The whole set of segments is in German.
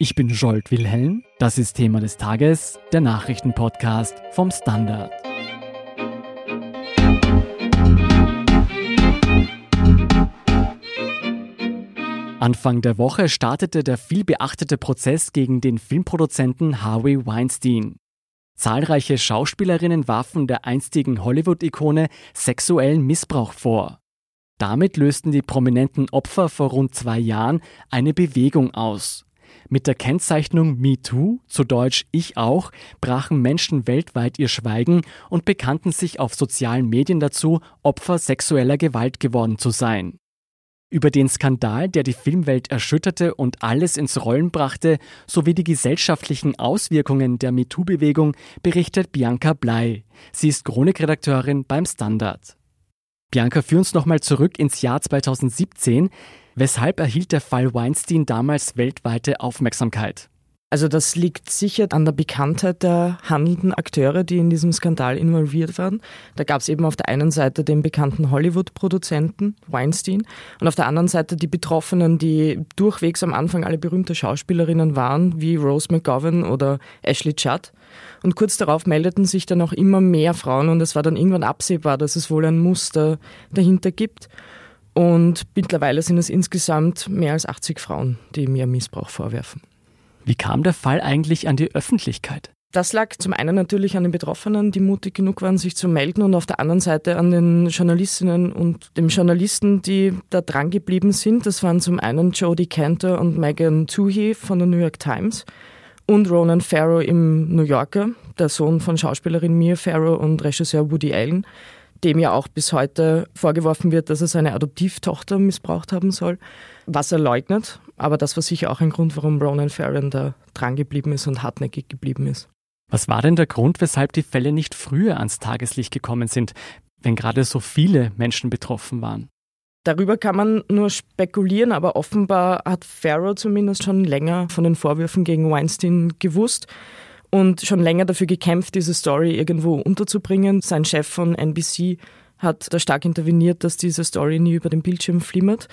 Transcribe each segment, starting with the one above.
Ich bin Jolt Wilhelm. Das ist Thema des Tages, der Nachrichtenpodcast vom Standard. Anfang der Woche startete der vielbeachtete Prozess gegen den Filmproduzenten Harvey Weinstein. Zahlreiche Schauspielerinnen warfen der einstigen Hollywood-Ikone sexuellen Missbrauch vor. Damit lösten die prominenten Opfer vor rund zwei Jahren eine Bewegung aus. Mit der Kennzeichnung MeToo, zu Deutsch Ich auch, brachen Menschen weltweit ihr Schweigen und bekannten sich auf sozialen Medien dazu, Opfer sexueller Gewalt geworden zu sein. Über den Skandal, der die Filmwelt erschütterte und alles ins Rollen brachte, sowie die gesellschaftlichen Auswirkungen der MeToo-Bewegung berichtet Bianca Blei. Sie ist Chronikredakteurin beim Standard. Bianca, führ uns nochmal zurück ins Jahr 2017. Weshalb erhielt der Fall Weinstein damals weltweite Aufmerksamkeit? Also das liegt sicher an der Bekanntheit der handelnden Akteure, die in diesem Skandal involviert waren. Da gab es eben auf der einen Seite den bekannten Hollywood-Produzenten Weinstein und auf der anderen Seite die Betroffenen, die durchwegs am Anfang alle berühmte Schauspielerinnen waren, wie Rose McGovern oder Ashley Judd. Und kurz darauf meldeten sich dann auch immer mehr Frauen und es war dann irgendwann absehbar, dass es wohl ein Muster dahinter gibt. Und mittlerweile sind es insgesamt mehr als 80 Frauen, die mir Missbrauch vorwerfen. Wie kam der Fall eigentlich an die Öffentlichkeit? Das lag zum einen natürlich an den Betroffenen, die mutig genug waren, sich zu melden, und auf der anderen Seite an den Journalistinnen und dem Journalisten, die da dran geblieben sind. Das waren zum einen Jodie Cantor und Megan Toohey von der New York Times und Ronan Farrow im New Yorker, der Sohn von Schauspielerin Mia Farrow und Regisseur Woody Allen dem ja auch bis heute vorgeworfen wird, dass er seine Adoptivtochter missbraucht haben soll, was er leugnet. Aber das war sicher auch ein Grund, warum Ronan Farron da drangeblieben ist und hartnäckig geblieben ist. Was war denn der Grund, weshalb die Fälle nicht früher ans Tageslicht gekommen sind, wenn gerade so viele Menschen betroffen waren? Darüber kann man nur spekulieren, aber offenbar hat Farrow zumindest schon länger von den Vorwürfen gegen Weinstein gewusst und schon länger dafür gekämpft, diese Story irgendwo unterzubringen. Sein Chef von NBC hat da stark interveniert, dass diese Story nie über den Bildschirm flimmert.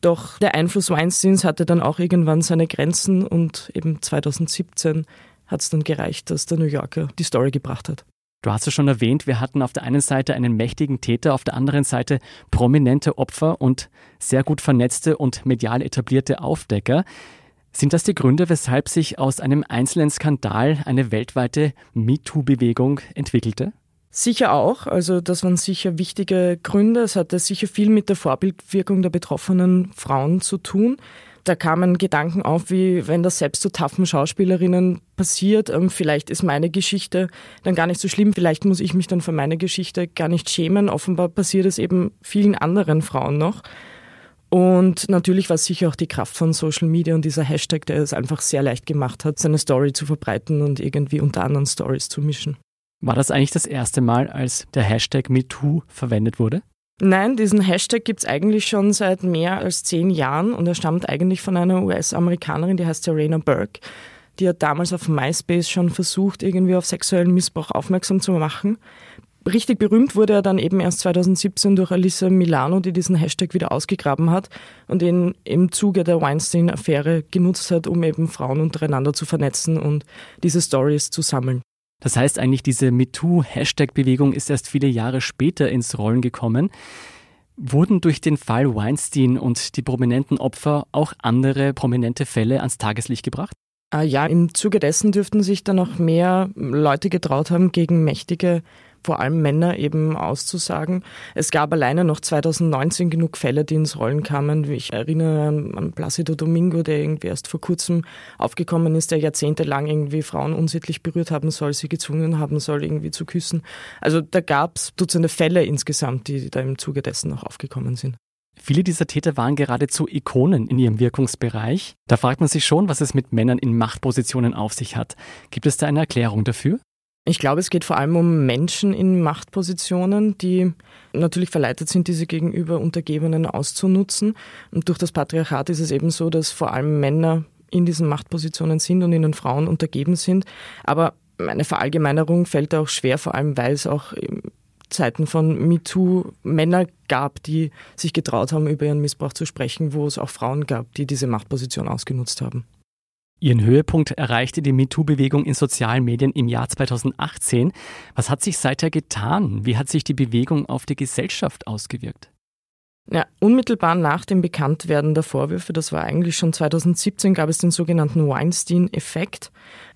Doch der Einfluss Weinsteins hatte dann auch irgendwann seine Grenzen und eben 2017 hat es dann gereicht, dass der New Yorker die Story gebracht hat. Du hast es schon erwähnt, wir hatten auf der einen Seite einen mächtigen Täter, auf der anderen Seite prominente Opfer und sehr gut vernetzte und medial etablierte Aufdecker. Sind das die Gründe, weshalb sich aus einem einzelnen Skandal eine weltweite MeToo-Bewegung entwickelte? Sicher auch. Also das waren sicher wichtige Gründe. Es hatte sicher viel mit der Vorbildwirkung der betroffenen Frauen zu tun. Da kamen Gedanken auf, wie wenn das selbst so taffen Schauspielerinnen passiert, ähm, vielleicht ist meine Geschichte dann gar nicht so schlimm, vielleicht muss ich mich dann für meine Geschichte gar nicht schämen. Offenbar passiert es eben vielen anderen Frauen noch. Und natürlich war es sicher auch die Kraft von Social Media und dieser Hashtag, der es einfach sehr leicht gemacht hat, seine Story zu verbreiten und irgendwie unter anderen Stories zu mischen. War das eigentlich das erste Mal, als der Hashtag MeToo verwendet wurde? Nein, diesen Hashtag gibt es eigentlich schon seit mehr als zehn Jahren und er stammt eigentlich von einer US-Amerikanerin, die heißt Serena Burke. Die hat damals auf MySpace schon versucht, irgendwie auf sexuellen Missbrauch aufmerksam zu machen richtig berühmt wurde er dann eben erst 2017 durch Alyssa Milano, die diesen Hashtag wieder ausgegraben hat und ihn im Zuge der Weinstein-Affäre genutzt hat, um eben Frauen untereinander zu vernetzen und diese Stories zu sammeln. Das heißt eigentlich, diese MeToo-Hashtag-Bewegung ist erst viele Jahre später ins Rollen gekommen. Wurden durch den Fall Weinstein und die prominenten Opfer auch andere prominente Fälle ans Tageslicht gebracht? Ah ja, im Zuge dessen dürften sich dann noch mehr Leute getraut haben, gegen mächtige vor allem Männer eben auszusagen. Es gab alleine noch 2019 genug Fälle, die ins Rollen kamen. Ich erinnere an Placido Domingo, der irgendwie erst vor kurzem aufgekommen ist, der jahrzehntelang irgendwie Frauen unsittlich berührt haben soll, sie gezwungen haben soll, irgendwie zu küssen. Also da gab es Dutzende Fälle insgesamt, die da im Zuge dessen noch aufgekommen sind. Viele dieser Täter waren geradezu Ikonen in ihrem Wirkungsbereich. Da fragt man sich schon, was es mit Männern in Machtpositionen auf sich hat. Gibt es da eine Erklärung dafür? Ich glaube, es geht vor allem um Menschen in Machtpositionen, die natürlich verleitet sind, diese gegenüber Untergebenen auszunutzen. Und durch das Patriarchat ist es eben so, dass vor allem Männer in diesen Machtpositionen sind und ihnen Frauen untergeben sind. Aber eine Verallgemeinerung fällt auch schwer, vor allem weil es auch in Zeiten von MeToo Männer gab, die sich getraut haben, über ihren Missbrauch zu sprechen, wo es auch Frauen gab, die diese Machtposition ausgenutzt haben. Ihren Höhepunkt erreichte die MeToo-Bewegung in sozialen Medien im Jahr 2018. Was hat sich seither getan? Wie hat sich die Bewegung auf die Gesellschaft ausgewirkt? Ja, unmittelbar nach dem Bekanntwerden der Vorwürfe, das war eigentlich schon 2017, gab es den sogenannten Weinstein-Effekt.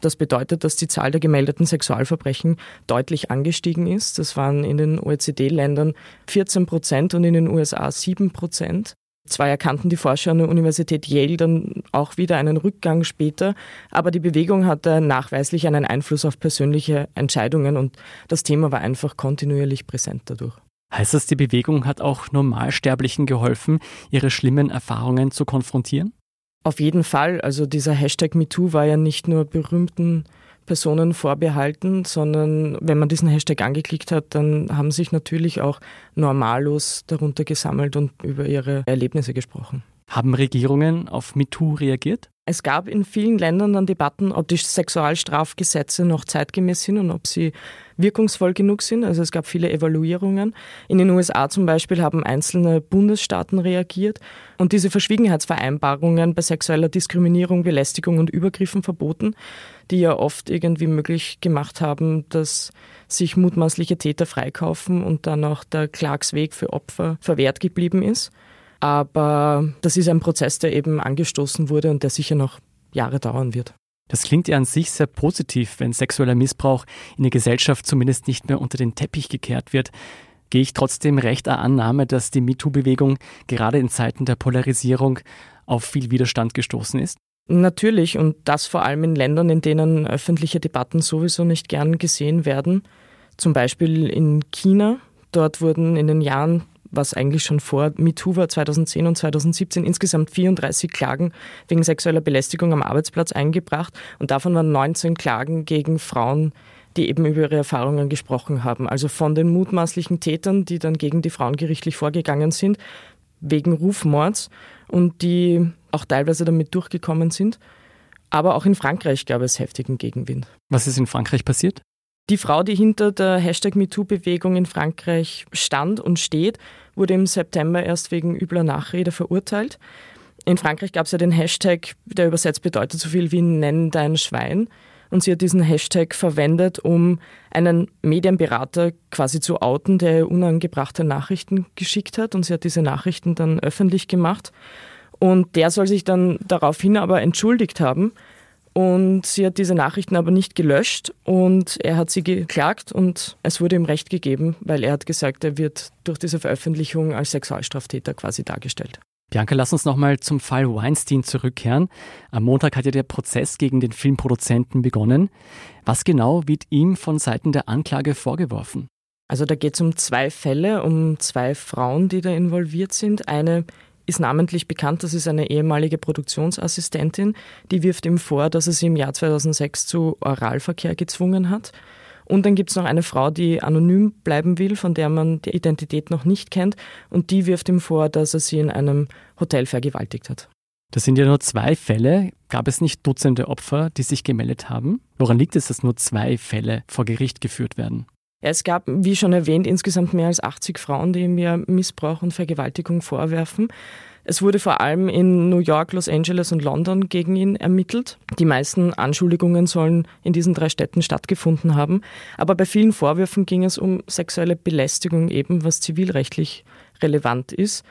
Das bedeutet, dass die Zahl der gemeldeten Sexualverbrechen deutlich angestiegen ist. Das waren in den OECD-Ländern 14 Prozent und in den USA 7 Prozent. Zwar erkannten die Forscher an der Universität Yale dann auch wieder einen Rückgang später, aber die Bewegung hatte nachweislich einen Einfluss auf persönliche Entscheidungen und das Thema war einfach kontinuierlich präsent dadurch. Heißt das, die Bewegung hat auch Normalsterblichen geholfen, ihre schlimmen Erfahrungen zu konfrontieren? Auf jeden Fall. Also dieser Hashtag MeToo war ja nicht nur berühmten Personen vorbehalten, sondern wenn man diesen Hashtag angeklickt hat, dann haben sich natürlich auch Normalos darunter gesammelt und über ihre Erlebnisse gesprochen. Haben Regierungen auf MeToo reagiert? Es gab in vielen Ländern dann Debatten, ob die Sexualstrafgesetze noch zeitgemäß sind und ob sie wirkungsvoll genug sind. Also es gab viele Evaluierungen. In den USA zum Beispiel haben einzelne Bundesstaaten reagiert und diese Verschwiegenheitsvereinbarungen bei sexueller Diskriminierung, Belästigung und Übergriffen verboten, die ja oft irgendwie möglich gemacht haben, dass sich mutmaßliche Täter freikaufen und dann auch der Klagsweg für Opfer verwehrt geblieben ist. Aber das ist ein Prozess, der eben angestoßen wurde und der sicher noch Jahre dauern wird. Das klingt ja an sich sehr positiv, wenn sexueller Missbrauch in der Gesellschaft zumindest nicht mehr unter den Teppich gekehrt wird. Gehe ich trotzdem recht der Annahme, dass die MeToo-Bewegung gerade in Zeiten der Polarisierung auf viel Widerstand gestoßen ist? Natürlich und das vor allem in Ländern, in denen öffentliche Debatten sowieso nicht gern gesehen werden. Zum Beispiel in China. Dort wurden in den Jahren was eigentlich schon vor MeToo war, 2010 und 2017 insgesamt 34 Klagen wegen sexueller Belästigung am Arbeitsplatz eingebracht und davon waren 19 Klagen gegen Frauen, die eben über ihre Erfahrungen gesprochen haben. Also von den mutmaßlichen Tätern, die dann gegen die Frauen gerichtlich vorgegangen sind, wegen Rufmords und die auch teilweise damit durchgekommen sind. Aber auch in Frankreich gab es heftigen Gegenwind. Was ist in Frankreich passiert? Die Frau, die hinter der Hashtag MeToo-Bewegung in Frankreich stand und steht, wurde im September erst wegen übler Nachrede verurteilt. In Frankreich gab es ja den Hashtag, der übersetzt bedeutet so viel wie Nenn dein Schwein. Und sie hat diesen Hashtag verwendet, um einen Medienberater quasi zu outen, der unangebrachte Nachrichten geschickt hat. Und sie hat diese Nachrichten dann öffentlich gemacht. Und der soll sich dann daraufhin aber entschuldigt haben und sie hat diese Nachrichten aber nicht gelöscht und er hat sie geklagt und es wurde ihm Recht gegeben, weil er hat gesagt, er wird durch diese Veröffentlichung als Sexualstraftäter quasi dargestellt. Bianca, lass uns nochmal zum Fall Weinstein zurückkehren. Am Montag hat ja der Prozess gegen den Filmproduzenten begonnen. Was genau wird ihm von Seiten der Anklage vorgeworfen? Also da geht es um zwei Fälle, um zwei Frauen, die da involviert sind. Eine ist namentlich bekannt, das ist eine ehemalige Produktionsassistentin, die wirft ihm vor, dass er sie im Jahr 2006 zu Oralverkehr gezwungen hat. Und dann gibt es noch eine Frau, die anonym bleiben will, von der man die Identität noch nicht kennt. Und die wirft ihm vor, dass er sie in einem Hotel vergewaltigt hat. Das sind ja nur zwei Fälle. Gab es nicht Dutzende Opfer, die sich gemeldet haben? Woran liegt es, dass nur zwei Fälle vor Gericht geführt werden? Es gab, wie schon erwähnt, insgesamt mehr als 80 Frauen, die mir Missbrauch und Vergewaltigung vorwerfen. Es wurde vor allem in New York, Los Angeles und London gegen ihn ermittelt. Die meisten Anschuldigungen sollen in diesen drei Städten stattgefunden haben. Aber bei vielen Vorwürfen ging es um sexuelle Belästigung eben, was zivilrechtlich relevant ist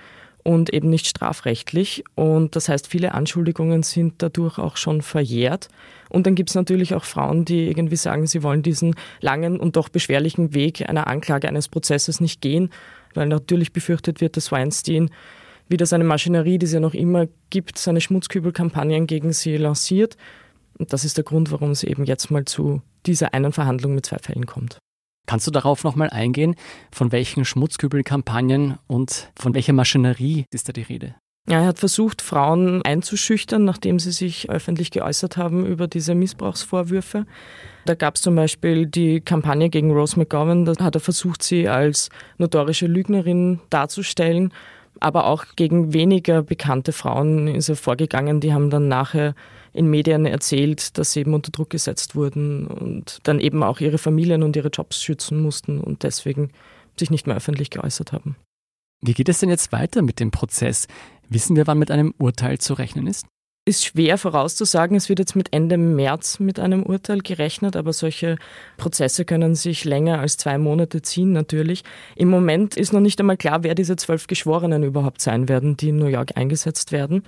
und eben nicht strafrechtlich. Und das heißt, viele Anschuldigungen sind dadurch auch schon verjährt. Und dann gibt es natürlich auch Frauen, die irgendwie sagen, sie wollen diesen langen und doch beschwerlichen Weg einer Anklage eines Prozesses nicht gehen, weil natürlich befürchtet wird, dass Weinstein wieder seine Maschinerie, die es ja noch immer gibt, seine Schmutzkübelkampagnen gegen sie lanciert. Und das ist der Grund, warum es eben jetzt mal zu dieser einen Verhandlung mit zwei Fällen kommt. Kannst du darauf nochmal eingehen, von welchen Schmutzkübelkampagnen und von welcher Maschinerie ist da die Rede? Ja, er hat versucht, Frauen einzuschüchtern, nachdem sie sich öffentlich geäußert haben über diese Missbrauchsvorwürfe. Da gab es zum Beispiel die Kampagne gegen Rose McGowan, da hat er versucht, sie als notorische Lügnerin darzustellen. Aber auch gegen weniger bekannte Frauen ist er vorgegangen, die haben dann nachher in Medien erzählt, dass sie eben unter Druck gesetzt wurden und dann eben auch ihre Familien und ihre Jobs schützen mussten und deswegen sich nicht mehr öffentlich geäußert haben. Wie geht es denn jetzt weiter mit dem Prozess? Wissen wir, wann mit einem Urteil zu rechnen ist? Ist schwer vorauszusagen. Es wird jetzt mit Ende März mit einem Urteil gerechnet, aber solche Prozesse können sich länger als zwei Monate ziehen natürlich. Im Moment ist noch nicht einmal klar, wer diese zwölf Geschworenen überhaupt sein werden, die in New York eingesetzt werden.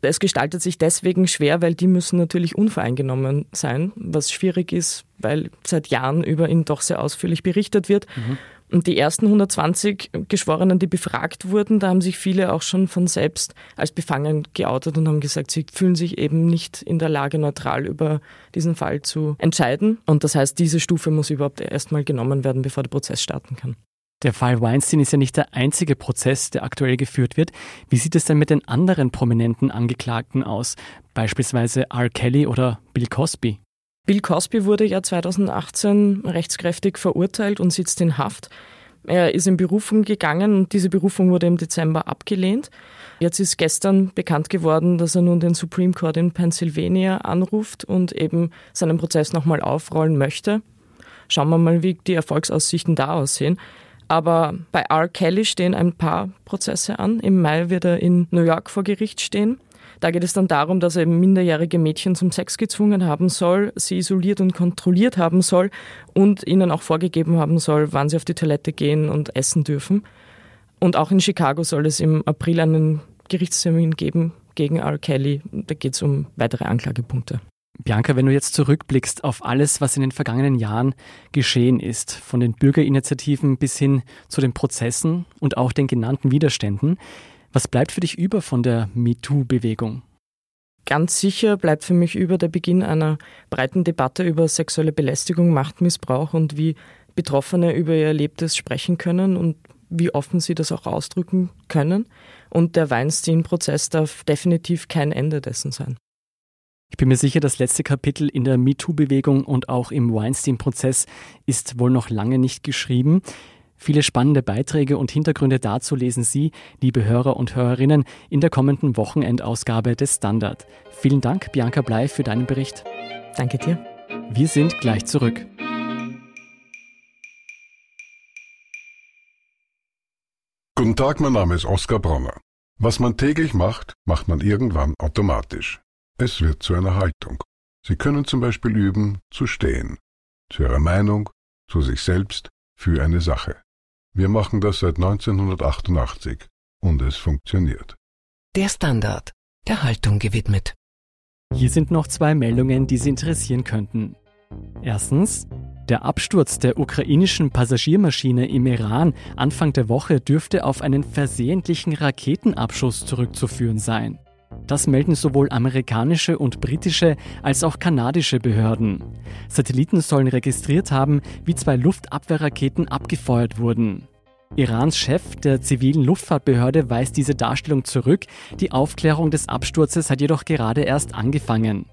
Es gestaltet sich deswegen schwer, weil die müssen natürlich unvoreingenommen sein, was schwierig ist, weil seit Jahren über ihn doch sehr ausführlich berichtet wird. Mhm. Und die ersten 120 Geschworenen, die befragt wurden, da haben sich viele auch schon von selbst als befangen geoutet und haben gesagt, sie fühlen sich eben nicht in der Lage, neutral über diesen Fall zu entscheiden. Und das heißt, diese Stufe muss überhaupt erstmal genommen werden, bevor der Prozess starten kann. Der Fall Weinstein ist ja nicht der einzige Prozess, der aktuell geführt wird. Wie sieht es denn mit den anderen prominenten Angeklagten aus, beispielsweise R. Kelly oder Bill Cosby? Bill Cosby wurde ja 2018 rechtskräftig verurteilt und sitzt in Haft. Er ist in Berufung gegangen und diese Berufung wurde im Dezember abgelehnt. Jetzt ist gestern bekannt geworden, dass er nun den Supreme Court in Pennsylvania anruft und eben seinen Prozess nochmal aufrollen möchte. Schauen wir mal, wie die Erfolgsaussichten da aussehen. Aber bei R. Kelly stehen ein paar Prozesse an. Im Mai wird er in New York vor Gericht stehen. Da geht es dann darum, dass er minderjährige Mädchen zum Sex gezwungen haben soll, sie isoliert und kontrolliert haben soll und ihnen auch vorgegeben haben soll, wann sie auf die Toilette gehen und essen dürfen. Und auch in Chicago soll es im April einen Gerichtstermin geben gegen R. Kelly. Da geht es um weitere Anklagepunkte. Bianca, wenn du jetzt zurückblickst auf alles, was in den vergangenen Jahren geschehen ist, von den Bürgerinitiativen bis hin zu den Prozessen und auch den genannten Widerständen, was bleibt für dich über von der MeToo-Bewegung? Ganz sicher bleibt für mich über der Beginn einer breiten Debatte über sexuelle Belästigung, Machtmissbrauch und wie Betroffene über ihr Erlebtes sprechen können und wie offen sie das auch ausdrücken können. Und der Weinstein-Prozess darf definitiv kein Ende dessen sein. Ich bin mir sicher, das letzte Kapitel in der MeToo-Bewegung und auch im Weinstein-Prozess ist wohl noch lange nicht geschrieben. Viele spannende Beiträge und Hintergründe dazu lesen Sie, liebe Hörer und Hörerinnen, in der kommenden Wochenendausgabe des Standard. Vielen Dank, Bianca Blei, für deinen Bericht. Danke dir. Wir sind gleich zurück. Guten Tag, mein Name ist Oskar Bronner. Was man täglich macht, macht man irgendwann automatisch. Es wird zu einer Haltung. Sie können zum Beispiel üben, zu stehen. Zu Ihrer Meinung, zu sich selbst, für eine Sache. Wir machen das seit 1988 und es funktioniert. Der Standard, der Haltung gewidmet. Hier sind noch zwei Meldungen, die Sie interessieren könnten. Erstens, der Absturz der ukrainischen Passagiermaschine im Iran Anfang der Woche dürfte auf einen versehentlichen Raketenabschuss zurückzuführen sein. Das melden sowohl amerikanische und britische als auch kanadische Behörden. Satelliten sollen registriert haben, wie zwei Luftabwehrraketen abgefeuert wurden. Irans Chef der zivilen Luftfahrtbehörde weist diese Darstellung zurück, die Aufklärung des Absturzes hat jedoch gerade erst angefangen.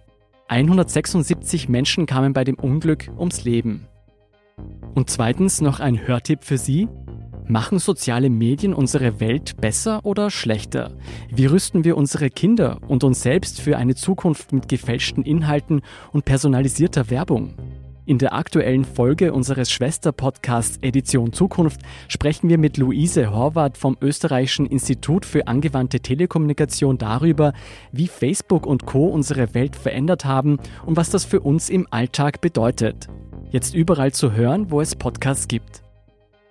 176 Menschen kamen bei dem Unglück ums Leben. Und zweitens noch ein Hörtipp für Sie. Machen soziale Medien unsere Welt besser oder schlechter? Wie rüsten wir unsere Kinder und uns selbst für eine Zukunft mit gefälschten Inhalten und personalisierter Werbung? In der aktuellen Folge unseres Schwesterpodcasts Edition Zukunft sprechen wir mit Luise Horvath vom Österreichischen Institut für angewandte Telekommunikation darüber, wie Facebook und Co unsere Welt verändert haben und was das für uns im Alltag bedeutet. Jetzt überall zu hören, wo es Podcasts gibt.